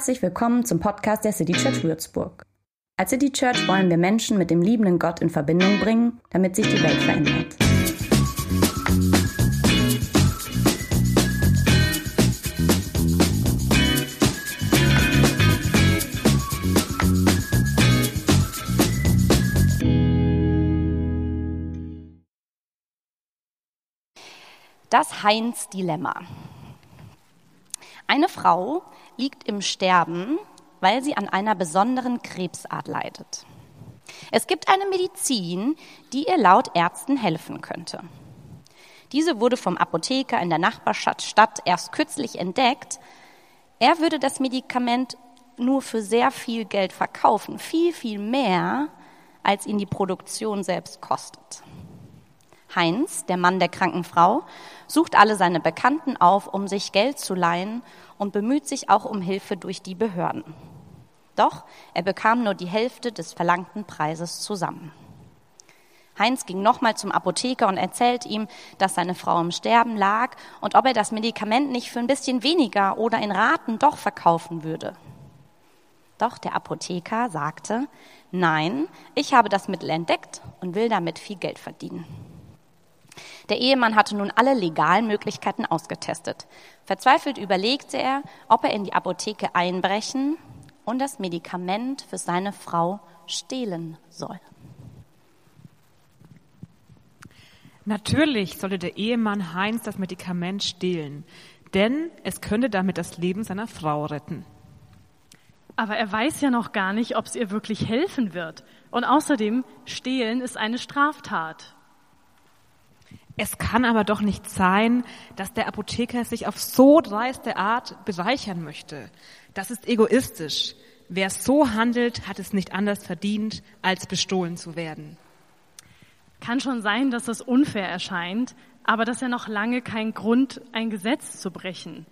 Herzlich willkommen zum Podcast der City Church Würzburg. Als City Church wollen wir Menschen mit dem liebenden Gott in Verbindung bringen, damit sich die Welt verändert. Das Heinz-Dilemma. Eine Frau liegt im Sterben, weil sie an einer besonderen Krebsart leidet. Es gibt eine Medizin, die ihr laut Ärzten helfen könnte. Diese wurde vom Apotheker in der Nachbarstadt erst kürzlich entdeckt. Er würde das Medikament nur für sehr viel Geld verkaufen, viel, viel mehr, als ihn die Produktion selbst kostet. Heinz, der Mann der kranken Frau, sucht alle seine Bekannten auf, um sich Geld zu leihen und bemüht sich auch um Hilfe durch die Behörden. Doch er bekam nur die Hälfte des verlangten Preises zusammen. Heinz ging nochmal zum Apotheker und erzählt ihm, dass seine Frau im Sterben lag und ob er das Medikament nicht für ein bisschen weniger oder in Raten doch verkaufen würde. Doch der Apotheker sagte, nein, ich habe das Mittel entdeckt und will damit viel Geld verdienen. Der Ehemann hatte nun alle legalen Möglichkeiten ausgetestet. Verzweifelt überlegte er, ob er in die Apotheke einbrechen und das Medikament für seine Frau stehlen soll. Natürlich sollte der Ehemann Heinz das Medikament stehlen, denn es könnte damit das Leben seiner Frau retten. Aber er weiß ja noch gar nicht, ob es ihr wirklich helfen wird. Und außerdem, stehlen ist eine Straftat. Es kann aber doch nicht sein, dass der Apotheker sich auf so dreiste Art bereichern möchte. Das ist egoistisch. Wer so handelt, hat es nicht anders verdient, als bestohlen zu werden. Kann schon sein, dass das unfair erscheint, aber das ist ja noch lange kein Grund, ein Gesetz zu brechen.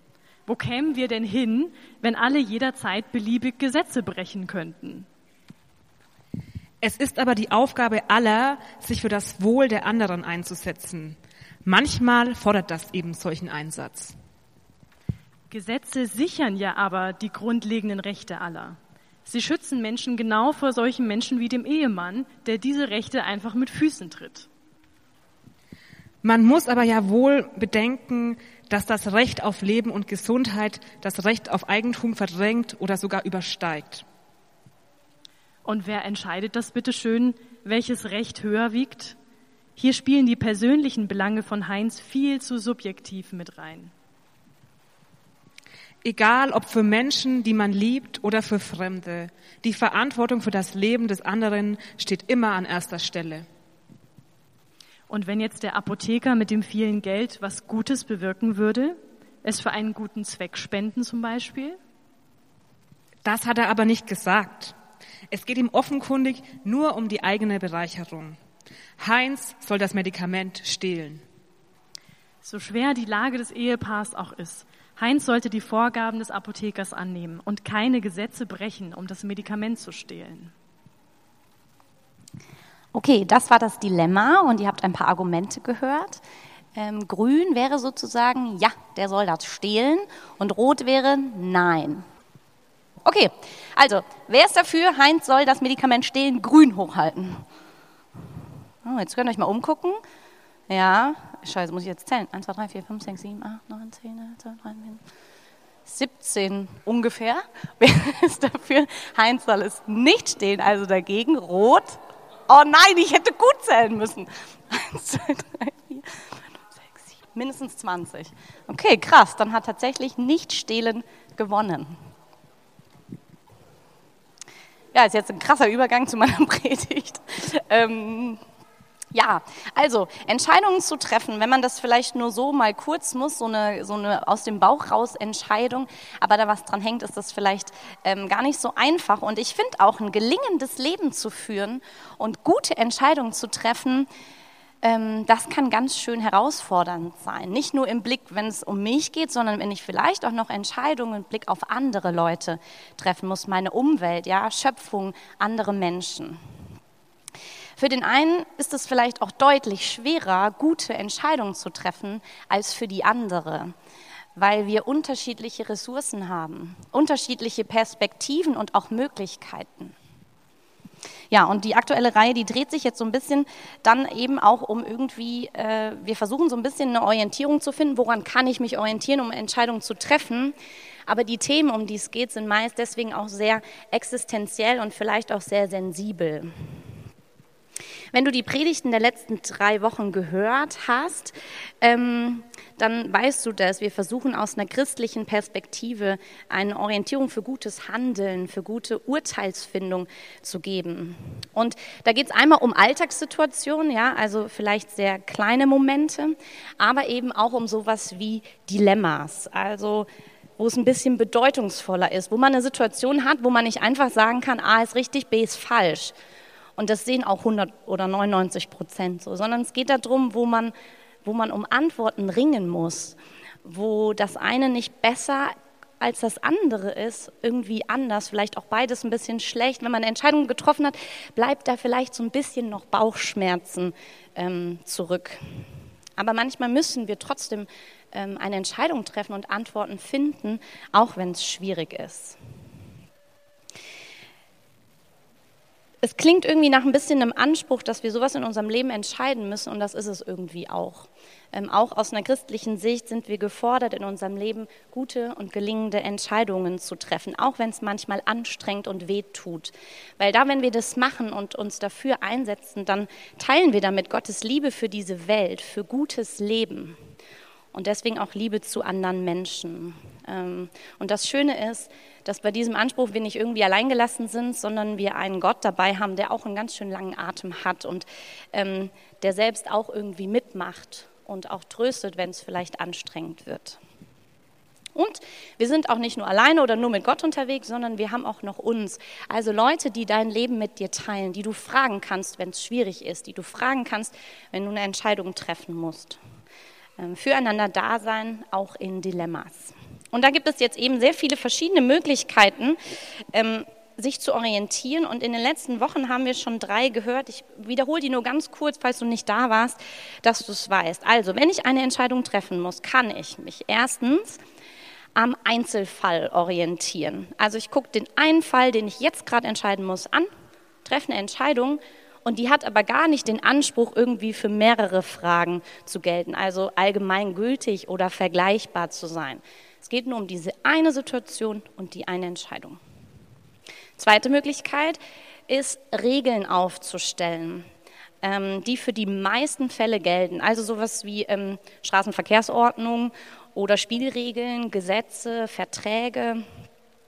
Wo kämen wir denn hin, wenn alle jederzeit beliebig Gesetze brechen könnten? Es ist aber die Aufgabe aller, sich für das Wohl der anderen einzusetzen. Manchmal fordert das eben solchen Einsatz. Gesetze sichern ja aber die grundlegenden Rechte aller. Sie schützen Menschen genau vor solchen Menschen wie dem Ehemann, der diese Rechte einfach mit Füßen tritt. Man muss aber ja wohl bedenken, dass das Recht auf Leben und Gesundheit das Recht auf Eigentum verdrängt oder sogar übersteigt. Und wer entscheidet das bitte schön, welches Recht höher wiegt? Hier spielen die persönlichen Belange von Heinz viel zu subjektiv mit rein. Egal ob für Menschen, die man liebt oder für Fremde, die Verantwortung für das Leben des anderen steht immer an erster Stelle. Und wenn jetzt der Apotheker mit dem vielen Geld was Gutes bewirken würde, es für einen guten Zweck spenden zum Beispiel? Das hat er aber nicht gesagt. Es geht ihm offenkundig nur um die eigene Bereicherung. Heinz soll das Medikament stehlen. So schwer die Lage des Ehepaars auch ist, Heinz sollte die Vorgaben des Apothekers annehmen und keine Gesetze brechen, um das Medikament zu stehlen. Okay, das war das Dilemma und ihr habt ein paar Argumente gehört. Ähm, grün wäre sozusagen, ja, der soll das stehlen und rot wäre, nein, Okay, also, wer ist dafür? Heinz soll das Medikament stehlen, grün hochhalten. Oh, jetzt könnt ihr euch mal umgucken. Ja, scheiße, muss ich jetzt zählen. 1, 2, 3, 4, 5, 6, 7, 8, 9, 10, 11, 12, 13, 14, 17 ungefähr. Wer ist dafür? Heinz soll es nicht stehen, also dagegen. Rot. Oh nein, ich hätte gut zählen müssen. 1, 2, 3, 4, 5, 6, 7, mindestens 20. Okay, krass, dann hat tatsächlich nicht stehlen gewonnen. Ja, ist jetzt ein krasser Übergang zu meiner Predigt. Ähm, ja, also Entscheidungen zu treffen, wenn man das vielleicht nur so mal kurz muss, so eine, so eine aus dem Bauch raus Entscheidung, aber da was dran hängt, ist das vielleicht ähm, gar nicht so einfach. Und ich finde auch ein gelingendes Leben zu führen und gute Entscheidungen zu treffen, das kann ganz schön herausfordernd sein. Nicht nur im Blick, wenn es um mich geht, sondern wenn ich vielleicht auch noch Entscheidungen im Blick auf andere Leute treffen muss, meine Umwelt, ja, Schöpfung, andere Menschen. Für den einen ist es vielleicht auch deutlich schwerer, gute Entscheidungen zu treffen, als für die andere weil wir unterschiedliche Ressourcen haben, unterschiedliche Perspektiven und auch Möglichkeiten. Ja, und die aktuelle Reihe, die dreht sich jetzt so ein bisschen dann eben auch um irgendwie, äh, wir versuchen so ein bisschen eine Orientierung zu finden, woran kann ich mich orientieren, um Entscheidungen zu treffen. Aber die Themen, um die es geht, sind meist deswegen auch sehr existenziell und vielleicht auch sehr sensibel. Wenn du die Predigten der letzten drei Wochen gehört hast, ähm, dann weißt du das. Wir versuchen aus einer christlichen Perspektive eine Orientierung für gutes Handeln, für gute Urteilsfindung zu geben. Und da geht es einmal um Alltagssituationen, ja, also vielleicht sehr kleine Momente, aber eben auch um sowas wie Dilemmas, also wo es ein bisschen bedeutungsvoller ist, wo man eine Situation hat, wo man nicht einfach sagen kann, A ist richtig, B ist falsch, und das sehen auch 100 oder 99 Prozent so, sondern es geht darum, wo man, wo man um Antworten ringen muss, wo das eine nicht besser als das andere ist, irgendwie anders, vielleicht auch beides ein bisschen schlecht. Wenn man eine Entscheidung getroffen hat, bleibt da vielleicht so ein bisschen noch Bauchschmerzen ähm, zurück. Aber manchmal müssen wir trotzdem ähm, eine Entscheidung treffen und Antworten finden, auch wenn es schwierig ist. Es klingt irgendwie nach ein bisschen einem Anspruch, dass wir sowas in unserem Leben entscheiden müssen und das ist es irgendwie auch. Ähm, auch aus einer christlichen Sicht sind wir gefordert, in unserem Leben gute und gelingende Entscheidungen zu treffen, auch wenn es manchmal anstrengt und weh tut. Weil da, wenn wir das machen und uns dafür einsetzen, dann teilen wir damit Gottes Liebe für diese Welt, für gutes Leben und deswegen auch Liebe zu anderen Menschen. Ähm, und das Schöne ist, dass bei diesem Anspruch wir nicht irgendwie alleingelassen sind, sondern wir einen Gott dabei haben, der auch einen ganz schön langen Atem hat und ähm, der selbst auch irgendwie mitmacht und auch tröstet, wenn es vielleicht anstrengend wird. Und wir sind auch nicht nur alleine oder nur mit Gott unterwegs, sondern wir haben auch noch uns. Also Leute, die dein Leben mit dir teilen, die du fragen kannst, wenn es schwierig ist, die du fragen kannst, wenn du eine Entscheidung treffen musst. Ähm, füreinander da sein, auch in Dilemmas. Und da gibt es jetzt eben sehr viele verschiedene Möglichkeiten, ähm, sich zu orientieren. Und in den letzten Wochen haben wir schon drei gehört. Ich wiederhole die nur ganz kurz, falls du nicht da warst, dass du es weißt. Also, wenn ich eine Entscheidung treffen muss, kann ich mich erstens am Einzelfall orientieren. Also ich gucke den einen Fall, den ich jetzt gerade entscheiden muss, an, treffe eine Entscheidung und die hat aber gar nicht den Anspruch, irgendwie für mehrere Fragen zu gelten, also allgemeingültig oder vergleichbar zu sein. Es geht nur um diese eine Situation und die eine Entscheidung. Zweite Möglichkeit ist, Regeln aufzustellen, ähm, die für die meisten Fälle gelten. Also sowas wie ähm, Straßenverkehrsordnung oder Spielregeln, Gesetze, Verträge.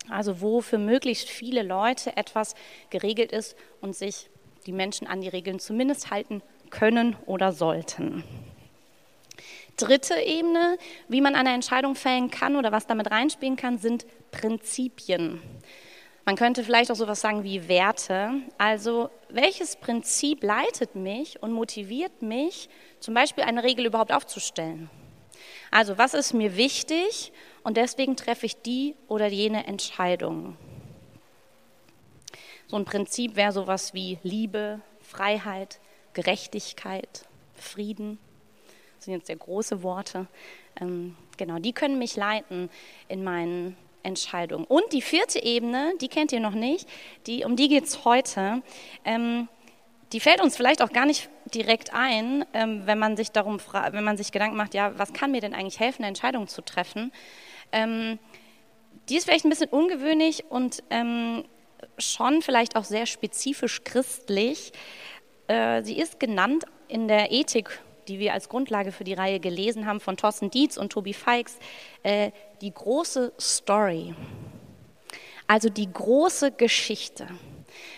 Also wo für möglichst viele Leute etwas geregelt ist und sich die Menschen an die Regeln zumindest halten können oder sollten. Dritte Ebene, wie man eine Entscheidung fällen kann oder was damit reinspielen kann, sind Prinzipien. Man könnte vielleicht auch sowas sagen wie Werte. Also welches Prinzip leitet mich und motiviert mich, zum Beispiel eine Regel überhaupt aufzustellen? Also was ist mir wichtig und deswegen treffe ich die oder jene Entscheidung. So ein Prinzip wäre sowas wie Liebe, Freiheit, Gerechtigkeit, Frieden. Das sind jetzt sehr große Worte. Ähm, genau, die können mich leiten in meinen Entscheidungen. Und die vierte Ebene, die kennt ihr noch nicht, die, um die geht es heute. Ähm, die fällt uns vielleicht auch gar nicht direkt ein, ähm, wenn man sich darum wenn man sich Gedanken macht, ja, was kann mir denn eigentlich helfen, eine Entscheidung zu treffen? Ähm, die ist vielleicht ein bisschen ungewöhnlich und ähm, schon vielleicht auch sehr spezifisch christlich. Äh, sie ist genannt in der Ethik, die wir als Grundlage für die Reihe gelesen haben, von Thorsten Dietz und Tobi Feix, äh, die große Story. Also die große Geschichte.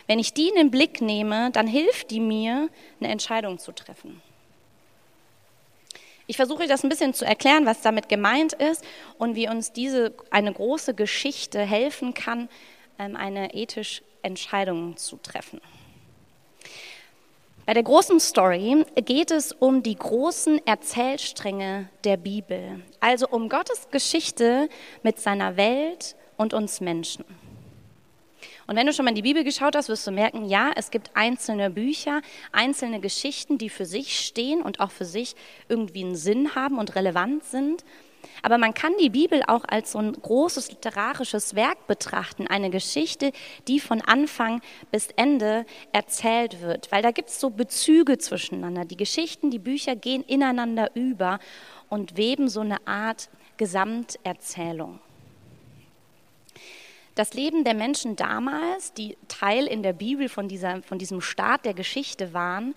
Wenn ich die in den Blick nehme, dann hilft die mir, eine Entscheidung zu treffen. Ich versuche das ein bisschen zu erklären, was damit gemeint ist und wie uns diese eine große Geschichte helfen kann, eine ethische Entscheidung zu treffen. Bei der großen Story geht es um die großen Erzählstränge der Bibel, also um Gottes Geschichte mit seiner Welt und uns Menschen. Und wenn du schon mal in die Bibel geschaut hast, wirst du merken, ja, es gibt einzelne Bücher, einzelne Geschichten, die für sich stehen und auch für sich irgendwie einen Sinn haben und relevant sind. Aber man kann die Bibel auch als so ein großes literarisches Werk betrachten, eine Geschichte, die von Anfang bis Ende erzählt wird, weil da gibt es so Bezüge zwischeneinander. Die Geschichten, die Bücher gehen ineinander über und weben so eine Art Gesamterzählung. Das Leben der Menschen damals, die Teil in der Bibel von, dieser, von diesem Start der Geschichte waren,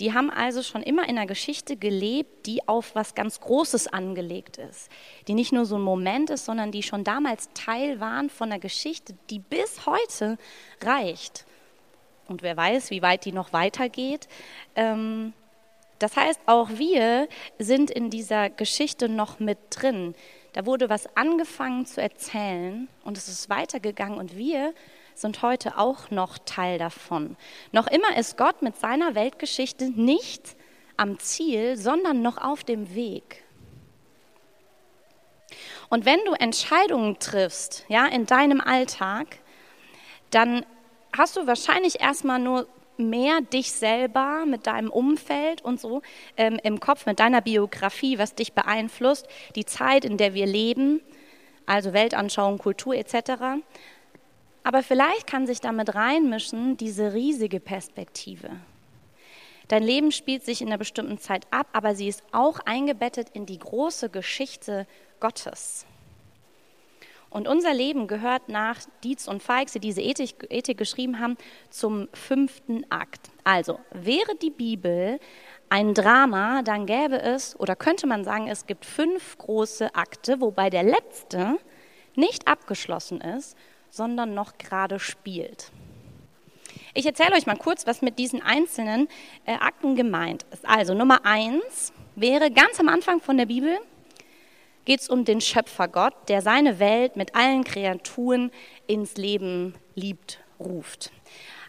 die haben also schon immer in einer Geschichte gelebt, die auf was ganz Großes angelegt ist, die nicht nur so ein Moment ist, sondern die schon damals Teil waren von einer Geschichte, die bis heute reicht. Und wer weiß, wie weit die noch weitergeht. Ähm, das heißt, auch wir sind in dieser Geschichte noch mit drin. Da wurde was angefangen zu erzählen und es ist weitergegangen und wir sind heute auch noch Teil davon. Noch immer ist Gott mit seiner Weltgeschichte nicht am Ziel, sondern noch auf dem Weg. Und wenn du Entscheidungen triffst, ja, in deinem Alltag, dann hast du wahrscheinlich erstmal nur mehr dich selber mit deinem Umfeld und so ähm, im Kopf, mit deiner Biografie, was dich beeinflusst, die Zeit, in der wir leben, also Weltanschauung, Kultur etc. Aber vielleicht kann sich damit reinmischen diese riesige Perspektive. Dein Leben spielt sich in einer bestimmten Zeit ab, aber sie ist auch eingebettet in die große Geschichte Gottes. Und unser Leben gehört nach Dietz und Feix, die diese Ethik, Ethik geschrieben haben, zum fünften Akt. Also wäre die Bibel ein Drama, dann gäbe es, oder könnte man sagen, es gibt fünf große Akte, wobei der letzte nicht abgeschlossen ist, sondern noch gerade spielt. Ich erzähle euch mal kurz, was mit diesen einzelnen äh, Akten gemeint ist. Also Nummer eins wäre ganz am Anfang von der Bibel geht es um den Schöpfergott, der seine Welt mit allen Kreaturen ins Leben liebt, ruft.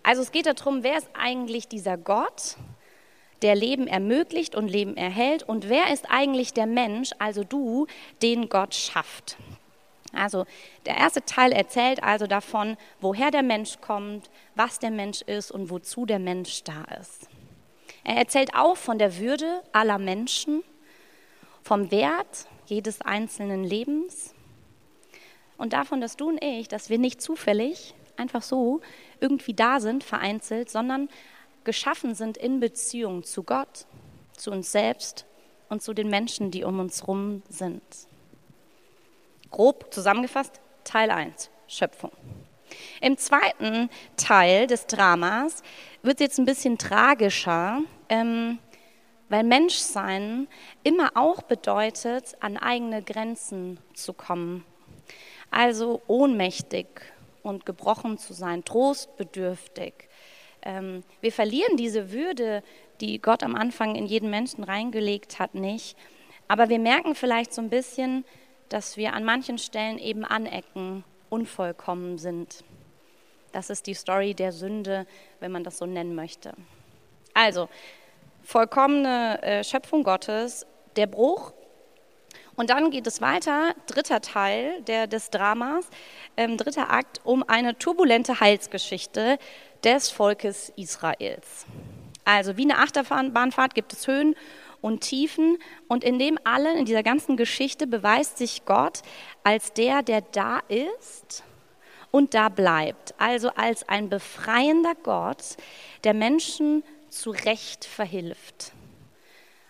Also es geht darum, wer ist eigentlich dieser Gott, der Leben ermöglicht und Leben erhält und wer ist eigentlich der Mensch, also du, den Gott schafft. Also der erste Teil erzählt also davon, woher der Mensch kommt, was der Mensch ist und wozu der Mensch da ist. Er erzählt auch von der Würde aller Menschen, vom Wert jedes einzelnen Lebens und davon, dass du und ich, dass wir nicht zufällig einfach so irgendwie da sind, vereinzelt, sondern geschaffen sind in Beziehung zu Gott, zu uns selbst und zu den Menschen, die um uns herum sind. Grob zusammengefasst, Teil 1, Schöpfung. Im zweiten Teil des Dramas wird es jetzt ein bisschen tragischer, ähm, weil Menschsein immer auch bedeutet, an eigene Grenzen zu kommen. Also ohnmächtig und gebrochen zu sein, trostbedürftig. Ähm, wir verlieren diese Würde, die Gott am Anfang in jeden Menschen reingelegt hat, nicht. Aber wir merken vielleicht so ein bisschen, dass wir an manchen Stellen eben anecken, unvollkommen sind. Das ist die Story der Sünde, wenn man das so nennen möchte. Also, vollkommene äh, Schöpfung Gottes, der Bruch. Und dann geht es weiter, dritter Teil der, des Dramas, ähm, dritter Akt, um eine turbulente Heilsgeschichte des Volkes Israels. Also wie eine Achterbahnfahrt gibt es Höhen und Tiefen. Und in dem allen, in dieser ganzen Geschichte beweist sich Gott als der, der da ist und da bleibt. Also als ein befreiender Gott, der Menschen zu Recht verhilft.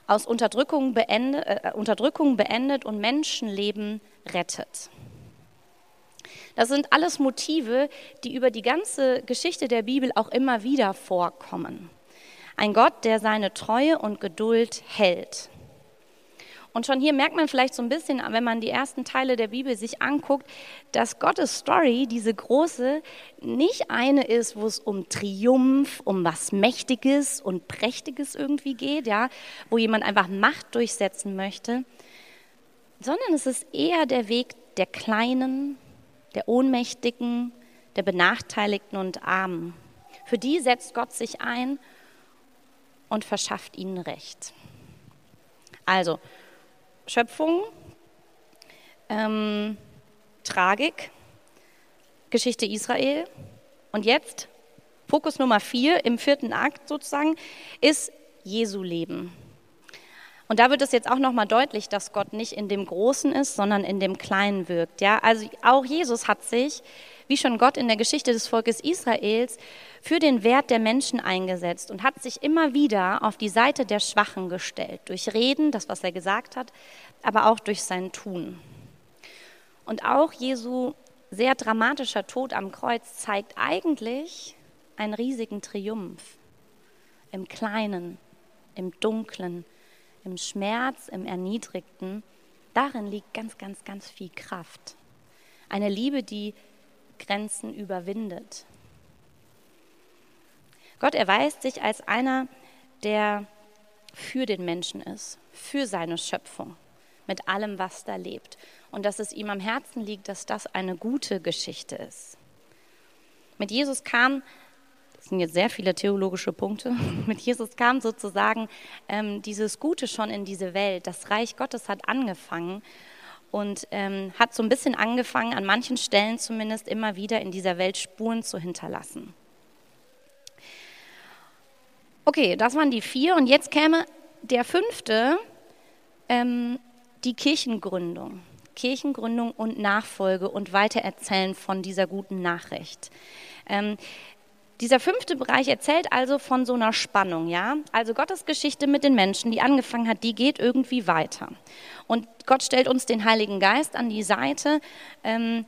Aus Unterdrückung beendet, äh, Unterdrückung beendet und Menschenleben rettet. Das sind alles Motive, die über die ganze Geschichte der Bibel auch immer wieder vorkommen. Ein Gott, der seine Treue und Geduld hält. Und schon hier merkt man vielleicht so ein bisschen, wenn man die ersten Teile der Bibel sich anguckt, dass Gottes Story, diese große, nicht eine ist, wo es um Triumph, um was Mächtiges und Prächtiges irgendwie geht, ja, wo jemand einfach Macht durchsetzen möchte, sondern es ist eher der Weg der Kleinen, der Ohnmächtigen, der Benachteiligten und Armen. Für die setzt Gott sich ein und verschafft ihnen Recht. Also, Schöpfung, ähm, Tragik, Geschichte Israel und jetzt Fokus Nummer vier im vierten Akt sozusagen ist Jesu Leben. Und da wird es jetzt auch nochmal deutlich, dass Gott nicht in dem Großen ist, sondern in dem Kleinen wirkt. Ja, also auch Jesus hat sich, wie schon Gott in der Geschichte des Volkes Israels, für den Wert der Menschen eingesetzt und hat sich immer wieder auf die Seite der Schwachen gestellt. Durch Reden, das, was er gesagt hat, aber auch durch sein Tun. Und auch Jesu sehr dramatischer Tod am Kreuz zeigt eigentlich einen riesigen Triumph. Im Kleinen, im Dunklen, im Schmerz, im Erniedrigten, darin liegt ganz, ganz, ganz viel Kraft. Eine Liebe, die Grenzen überwindet. Gott erweist sich als einer, der für den Menschen ist, für seine Schöpfung, mit allem, was da lebt. Und dass es ihm am Herzen liegt, dass das eine gute Geschichte ist. Mit Jesus kam das sind jetzt sehr viele theologische Punkte. Mit Jesus kam sozusagen ähm, dieses Gute schon in diese Welt. Das Reich Gottes hat angefangen und ähm, hat so ein bisschen angefangen, an manchen Stellen zumindest immer wieder in dieser Welt Spuren zu hinterlassen. Okay, das waren die vier und jetzt käme der fünfte, ähm, die Kirchengründung. Kirchengründung und Nachfolge und Weitererzählen von dieser guten Nachricht. Ähm, dieser fünfte Bereich erzählt also von so einer Spannung, ja? Also Gottes Geschichte mit den Menschen, die angefangen hat, die geht irgendwie weiter. Und Gott stellt uns den Heiligen Geist an die Seite, ähm,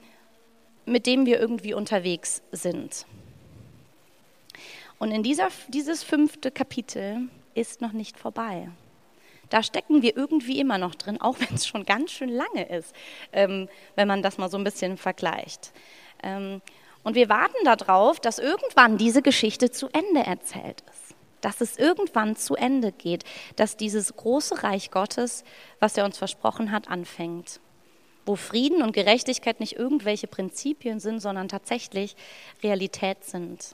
mit dem wir irgendwie unterwegs sind. Und in dieser, dieses fünfte Kapitel ist noch nicht vorbei. Da stecken wir irgendwie immer noch drin, auch wenn es schon ganz schön lange ist, ähm, wenn man das mal so ein bisschen vergleicht. Ähm, und wir warten darauf, dass irgendwann diese Geschichte zu Ende erzählt ist. Dass es irgendwann zu Ende geht, dass dieses große Reich Gottes, was er uns versprochen hat, anfängt. Wo Frieden und Gerechtigkeit nicht irgendwelche Prinzipien sind, sondern tatsächlich Realität sind.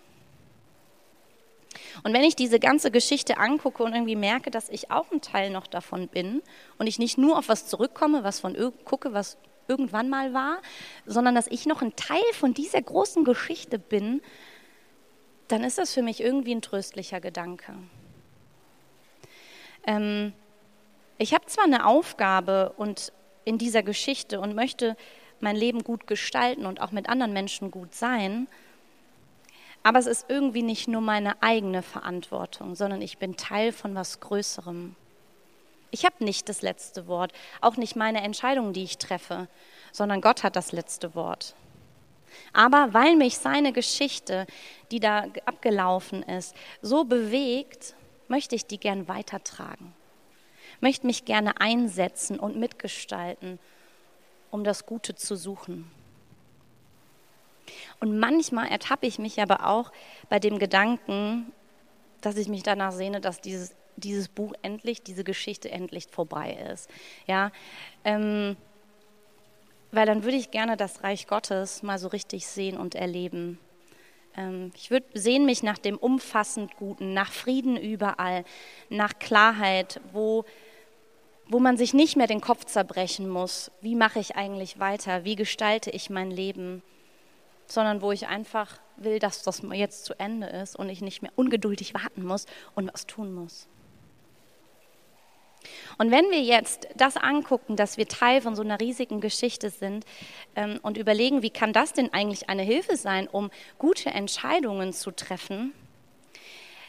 Und wenn ich diese ganze Geschichte angucke und irgendwie merke, dass ich auch ein Teil noch davon bin und ich nicht nur auf was zurückkomme, was von gucke, was irgendwann mal war, sondern dass ich noch ein Teil von dieser großen Geschichte bin, dann ist das für mich irgendwie ein tröstlicher Gedanke. Ähm, ich habe zwar eine Aufgabe und in dieser Geschichte und möchte mein Leben gut gestalten und auch mit anderen Menschen gut sein, aber es ist irgendwie nicht nur meine eigene Verantwortung, sondern ich bin Teil von was Größerem. Ich habe nicht das letzte Wort, auch nicht meine Entscheidungen, die ich treffe, sondern Gott hat das letzte Wort. Aber weil mich seine Geschichte, die da abgelaufen ist, so bewegt, möchte ich die gern weitertragen. Möchte mich gerne einsetzen und mitgestalten, um das Gute zu suchen. Und manchmal ertappe ich mich aber auch bei dem Gedanken, dass ich mich danach sehne, dass dieses dieses Buch endlich, diese Geschichte endlich vorbei ist. Ja, ähm, weil dann würde ich gerne das Reich Gottes mal so richtig sehen und erleben. Ähm, ich würde sehen mich nach dem umfassend Guten, nach Frieden überall, nach Klarheit, wo, wo man sich nicht mehr den Kopf zerbrechen muss. Wie mache ich eigentlich weiter? Wie gestalte ich mein Leben? Sondern wo ich einfach will, dass das jetzt zu Ende ist und ich nicht mehr ungeduldig warten muss und was tun muss. Und wenn wir jetzt das angucken, dass wir Teil von so einer riesigen Geschichte sind ähm, und überlegen, wie kann das denn eigentlich eine Hilfe sein, um gute Entscheidungen zu treffen,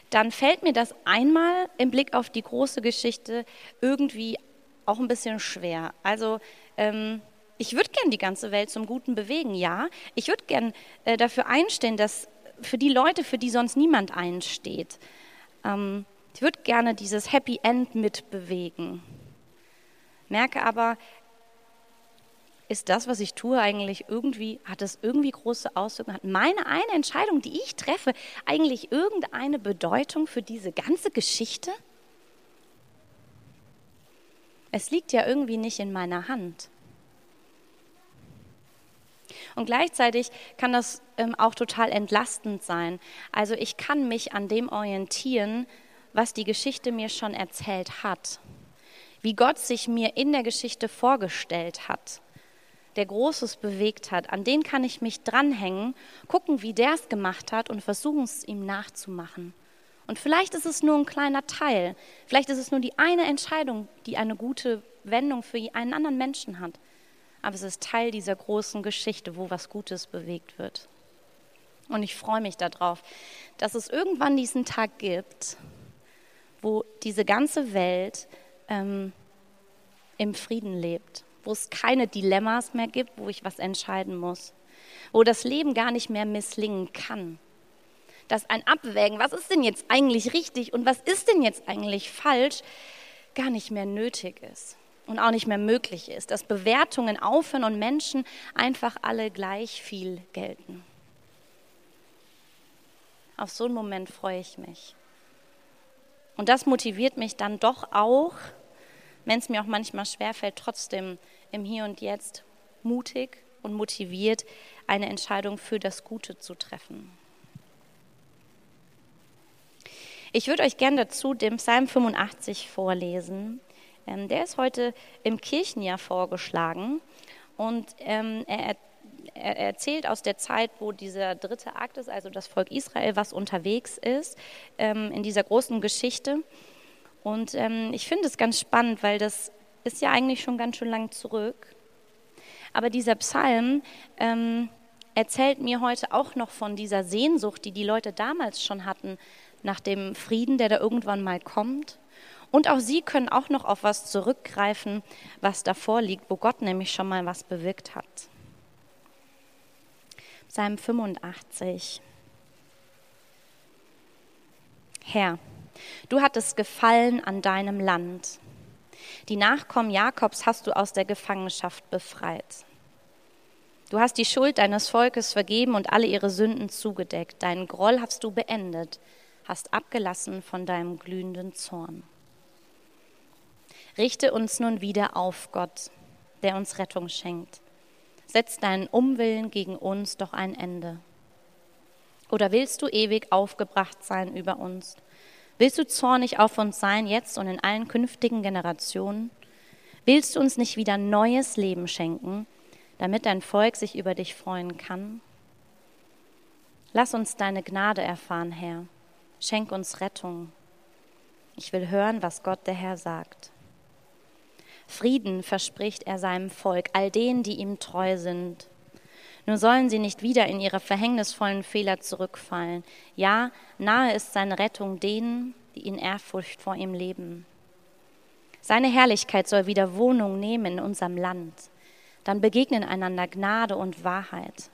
dann fällt mir das einmal im Blick auf die große Geschichte irgendwie auch ein bisschen schwer. Also ähm, ich würde gern die ganze Welt zum Guten bewegen, ja. Ich würde gern äh, dafür einstehen, dass für die Leute, für die sonst niemand einsteht. Ähm, ich würde gerne dieses Happy End mitbewegen. Merke aber, ist das, was ich tue, eigentlich irgendwie, hat es irgendwie große Auswirkungen? Hat meine eine Entscheidung, die ich treffe, eigentlich irgendeine Bedeutung für diese ganze Geschichte? Es liegt ja irgendwie nicht in meiner Hand. Und gleichzeitig kann das ähm, auch total entlastend sein. Also ich kann mich an dem orientieren, was die Geschichte mir schon erzählt hat, wie Gott sich mir in der Geschichte vorgestellt hat, der Großes bewegt hat, an den kann ich mich dranhängen, gucken, wie der es gemacht hat und versuchen es ihm nachzumachen Und vielleicht ist es nur ein kleiner Teil. Vielleicht ist es nur die eine Entscheidung, die eine gute Wendung für einen anderen Menschen hat. Aber es ist Teil dieser großen Geschichte, wo was Gutes bewegt wird. Und ich freue mich darauf, dass es irgendwann diesen Tag gibt, wo diese ganze Welt ähm, im Frieden lebt, wo es keine Dilemmas mehr gibt, wo ich was entscheiden muss, wo das Leben gar nicht mehr misslingen kann, dass ein Abwägen, was ist denn jetzt eigentlich richtig und was ist denn jetzt eigentlich falsch, gar nicht mehr nötig ist und auch nicht mehr möglich ist, dass Bewertungen aufhören und Menschen einfach alle gleich viel gelten. Auf so einen Moment freue ich mich. Und das motiviert mich dann doch auch, wenn es mir auch manchmal schwerfällt, trotzdem im Hier und Jetzt mutig und motiviert eine Entscheidung für das Gute zu treffen. Ich würde euch gerne dazu den Psalm 85 vorlesen. Ähm, der ist heute im Kirchenjahr vorgeschlagen und ähm, er, er, erzählt aus der Zeit, wo dieser dritte Akt ist, also das Volk Israel, was unterwegs ist ähm, in dieser großen Geschichte. Und ähm, ich finde es ganz spannend, weil das ist ja eigentlich schon ganz schön lang zurück. Aber dieser Psalm ähm, erzählt mir heute auch noch von dieser Sehnsucht, die die Leute damals schon hatten, nach dem Frieden, der da irgendwann mal kommt. Und auch sie können auch noch auf was zurückgreifen, was davor liegt, wo Gott nämlich schon mal was bewirkt hat. Psalm 85. Herr, du hattest Gefallen an deinem Land. Die Nachkommen Jakobs hast du aus der Gefangenschaft befreit. Du hast die Schuld deines Volkes vergeben und alle ihre Sünden zugedeckt. Deinen Groll hast du beendet hast abgelassen von deinem glühenden Zorn. Richte uns nun wieder auf, Gott, der uns Rettung schenkt. Setz deinen Umwillen gegen uns doch ein Ende. Oder willst du ewig aufgebracht sein über uns? Willst du zornig auf uns sein, jetzt und in allen künftigen Generationen? Willst du uns nicht wieder neues Leben schenken, damit dein Volk sich über dich freuen kann? Lass uns deine Gnade erfahren, Herr. Schenk uns Rettung. Ich will hören, was Gott der Herr sagt. Frieden verspricht er seinem Volk, all denen, die ihm treu sind. Nur sollen sie nicht wieder in ihre verhängnisvollen Fehler zurückfallen. Ja, nahe ist seine Rettung denen, die in Ehrfurcht vor ihm leben. Seine Herrlichkeit soll wieder Wohnung nehmen in unserem Land. Dann begegnen einander Gnade und Wahrheit.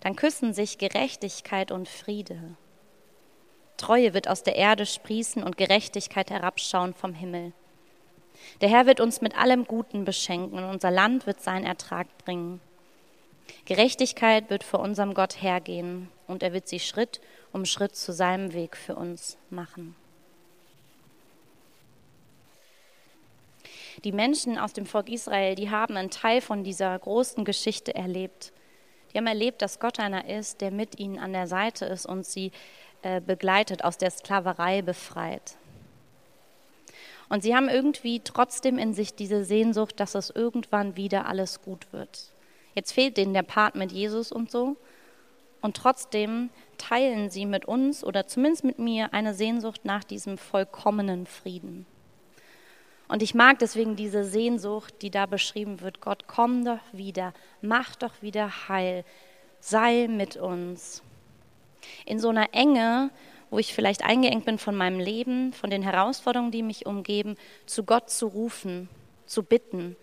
Dann küssen sich Gerechtigkeit und Friede. Treue wird aus der Erde sprießen und Gerechtigkeit herabschauen vom Himmel. Der Herr wird uns mit allem Guten beschenken und unser Land wird seinen Ertrag bringen. Gerechtigkeit wird vor unserem Gott hergehen und er wird sie Schritt um Schritt zu seinem Weg für uns machen. Die Menschen aus dem Volk Israel, die haben einen Teil von dieser großen Geschichte erlebt. Die haben erlebt, dass Gott einer ist, der mit ihnen an der Seite ist und sie äh, begleitet, aus der Sklaverei befreit. Und sie haben irgendwie trotzdem in sich diese Sehnsucht, dass es irgendwann wieder alles gut wird. Jetzt fehlt denen der Part mit Jesus und so. Und trotzdem teilen sie mit uns oder zumindest mit mir eine Sehnsucht nach diesem vollkommenen Frieden. Und ich mag deswegen diese Sehnsucht, die da beschrieben wird. Gott, komm doch wieder, mach doch wieder heil, sei mit uns in so einer Enge, wo ich vielleicht eingeengt bin von meinem Leben, von den Herausforderungen, die mich umgeben, zu Gott zu rufen, zu bitten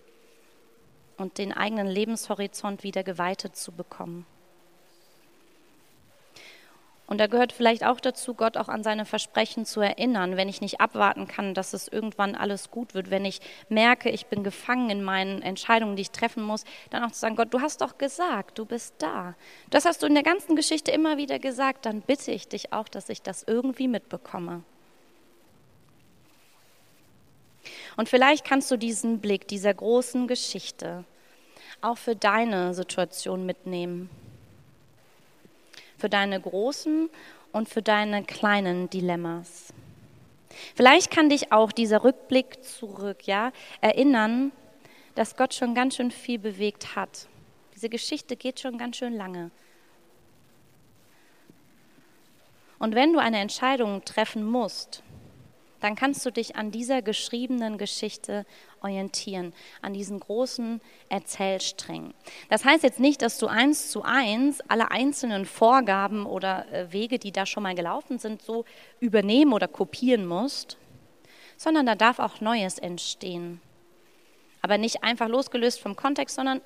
und den eigenen Lebenshorizont wieder geweitet zu bekommen. Und da gehört vielleicht auch dazu, Gott auch an seine Versprechen zu erinnern, wenn ich nicht abwarten kann, dass es irgendwann alles gut wird, wenn ich merke, ich bin gefangen in meinen Entscheidungen, die ich treffen muss, dann auch zu sagen, Gott, du hast doch gesagt, du bist da. Das hast du in der ganzen Geschichte immer wieder gesagt, dann bitte ich dich auch, dass ich das irgendwie mitbekomme. Und vielleicht kannst du diesen Blick dieser großen Geschichte auch für deine Situation mitnehmen für deine großen und für deine kleinen Dilemmas. Vielleicht kann dich auch dieser Rückblick zurück, ja, erinnern, dass Gott schon ganz schön viel bewegt hat. Diese Geschichte geht schon ganz schön lange. Und wenn du eine Entscheidung treffen musst, dann kannst du dich an dieser geschriebenen Geschichte orientieren, an diesen großen Erzählsträngen. Das heißt jetzt nicht, dass du eins zu eins alle einzelnen Vorgaben oder äh, Wege, die da schon mal gelaufen sind, so übernehmen oder kopieren musst, sondern da darf auch Neues entstehen. Aber nicht einfach losgelöst vom Kontext, sondern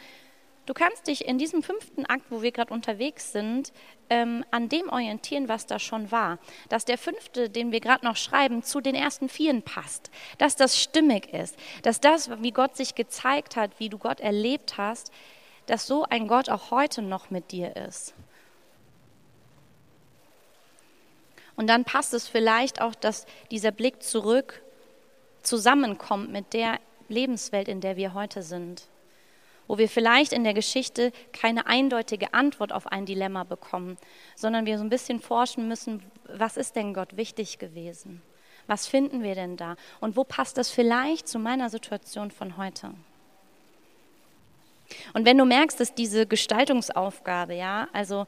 Du kannst dich in diesem fünften Akt, wo wir gerade unterwegs sind, ähm, an dem orientieren, was da schon war. Dass der fünfte, den wir gerade noch schreiben, zu den ersten vieren passt. Dass das stimmig ist. Dass das, wie Gott sich gezeigt hat, wie du Gott erlebt hast, dass so ein Gott auch heute noch mit dir ist. Und dann passt es vielleicht auch, dass dieser Blick zurück zusammenkommt mit der Lebenswelt, in der wir heute sind wo wir vielleicht in der Geschichte keine eindeutige Antwort auf ein Dilemma bekommen, sondern wir so ein bisschen forschen müssen, was ist denn Gott wichtig gewesen? Was finden wir denn da? Und wo passt das vielleicht zu meiner Situation von heute? Und wenn du merkst, dass diese Gestaltungsaufgabe, ja, also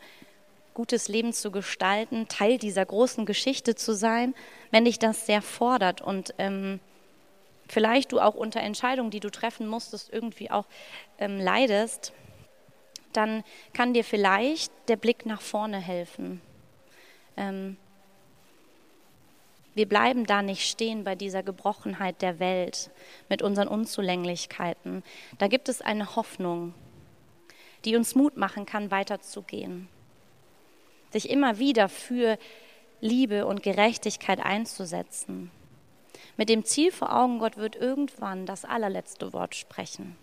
gutes Leben zu gestalten, Teil dieser großen Geschichte zu sein, wenn dich das sehr fordert und ähm, vielleicht du auch unter Entscheidungen, die du treffen musstest, irgendwie auch ähm, leidest, dann kann dir vielleicht der Blick nach vorne helfen. Ähm, wir bleiben da nicht stehen bei dieser Gebrochenheit der Welt mit unseren Unzulänglichkeiten. Da gibt es eine Hoffnung, die uns Mut machen kann, weiterzugehen. Sich immer wieder für Liebe und Gerechtigkeit einzusetzen mit dem Ziel vor Augen, Gott wird irgendwann das allerletzte Wort sprechen.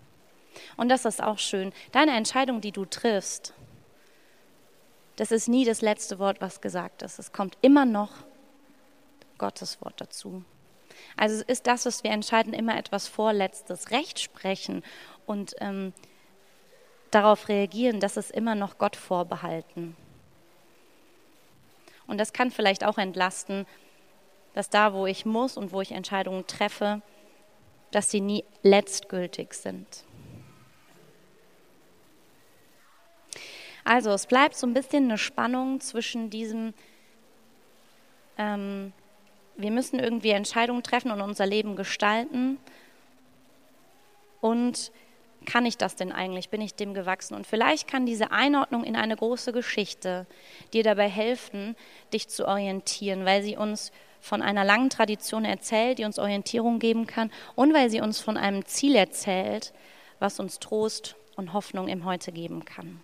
Und das ist auch schön. Deine Entscheidung, die du triffst, das ist nie das letzte Wort, was gesagt ist. Es kommt immer noch Gottes Wort dazu. Also ist das, was wir entscheiden, immer etwas Vorletztes. Recht sprechen und ähm, darauf reagieren, das ist immer noch Gott vorbehalten. Und das kann vielleicht auch entlasten, dass da, wo ich muss und wo ich Entscheidungen treffe, dass sie nie letztgültig sind. Also es bleibt so ein bisschen eine Spannung zwischen diesem, ähm, wir müssen irgendwie Entscheidungen treffen und unser Leben gestalten und kann ich das denn eigentlich? Bin ich dem gewachsen? Und vielleicht kann diese Einordnung in eine große Geschichte dir dabei helfen, dich zu orientieren, weil sie uns von einer langen Tradition erzählt, die uns Orientierung geben kann und weil sie uns von einem Ziel erzählt, was uns Trost und Hoffnung im Heute geben kann.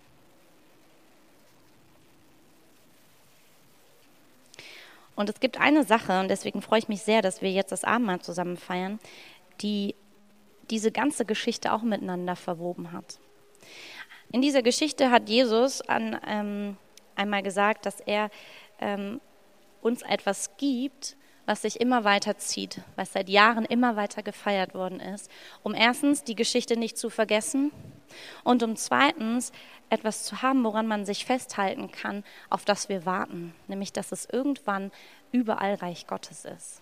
Und es gibt eine Sache, und deswegen freue ich mich sehr, dass wir jetzt das Abendmahl zusammen feiern, die diese ganze Geschichte auch miteinander verwoben hat. In dieser Geschichte hat Jesus an, ähm, einmal gesagt, dass er ähm, uns etwas gibt, was sich immer weiter zieht, was seit Jahren immer weiter gefeiert worden ist, um erstens die Geschichte nicht zu vergessen und um zweitens etwas zu haben, woran man sich festhalten kann, auf das wir warten, nämlich dass es irgendwann überall Reich Gottes ist.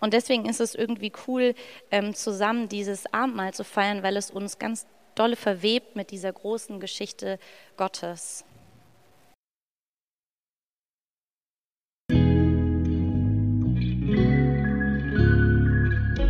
Und deswegen ist es irgendwie cool, ähm, zusammen dieses Abendmahl zu feiern, weil es uns ganz dolle verwebt mit dieser großen Geschichte Gottes.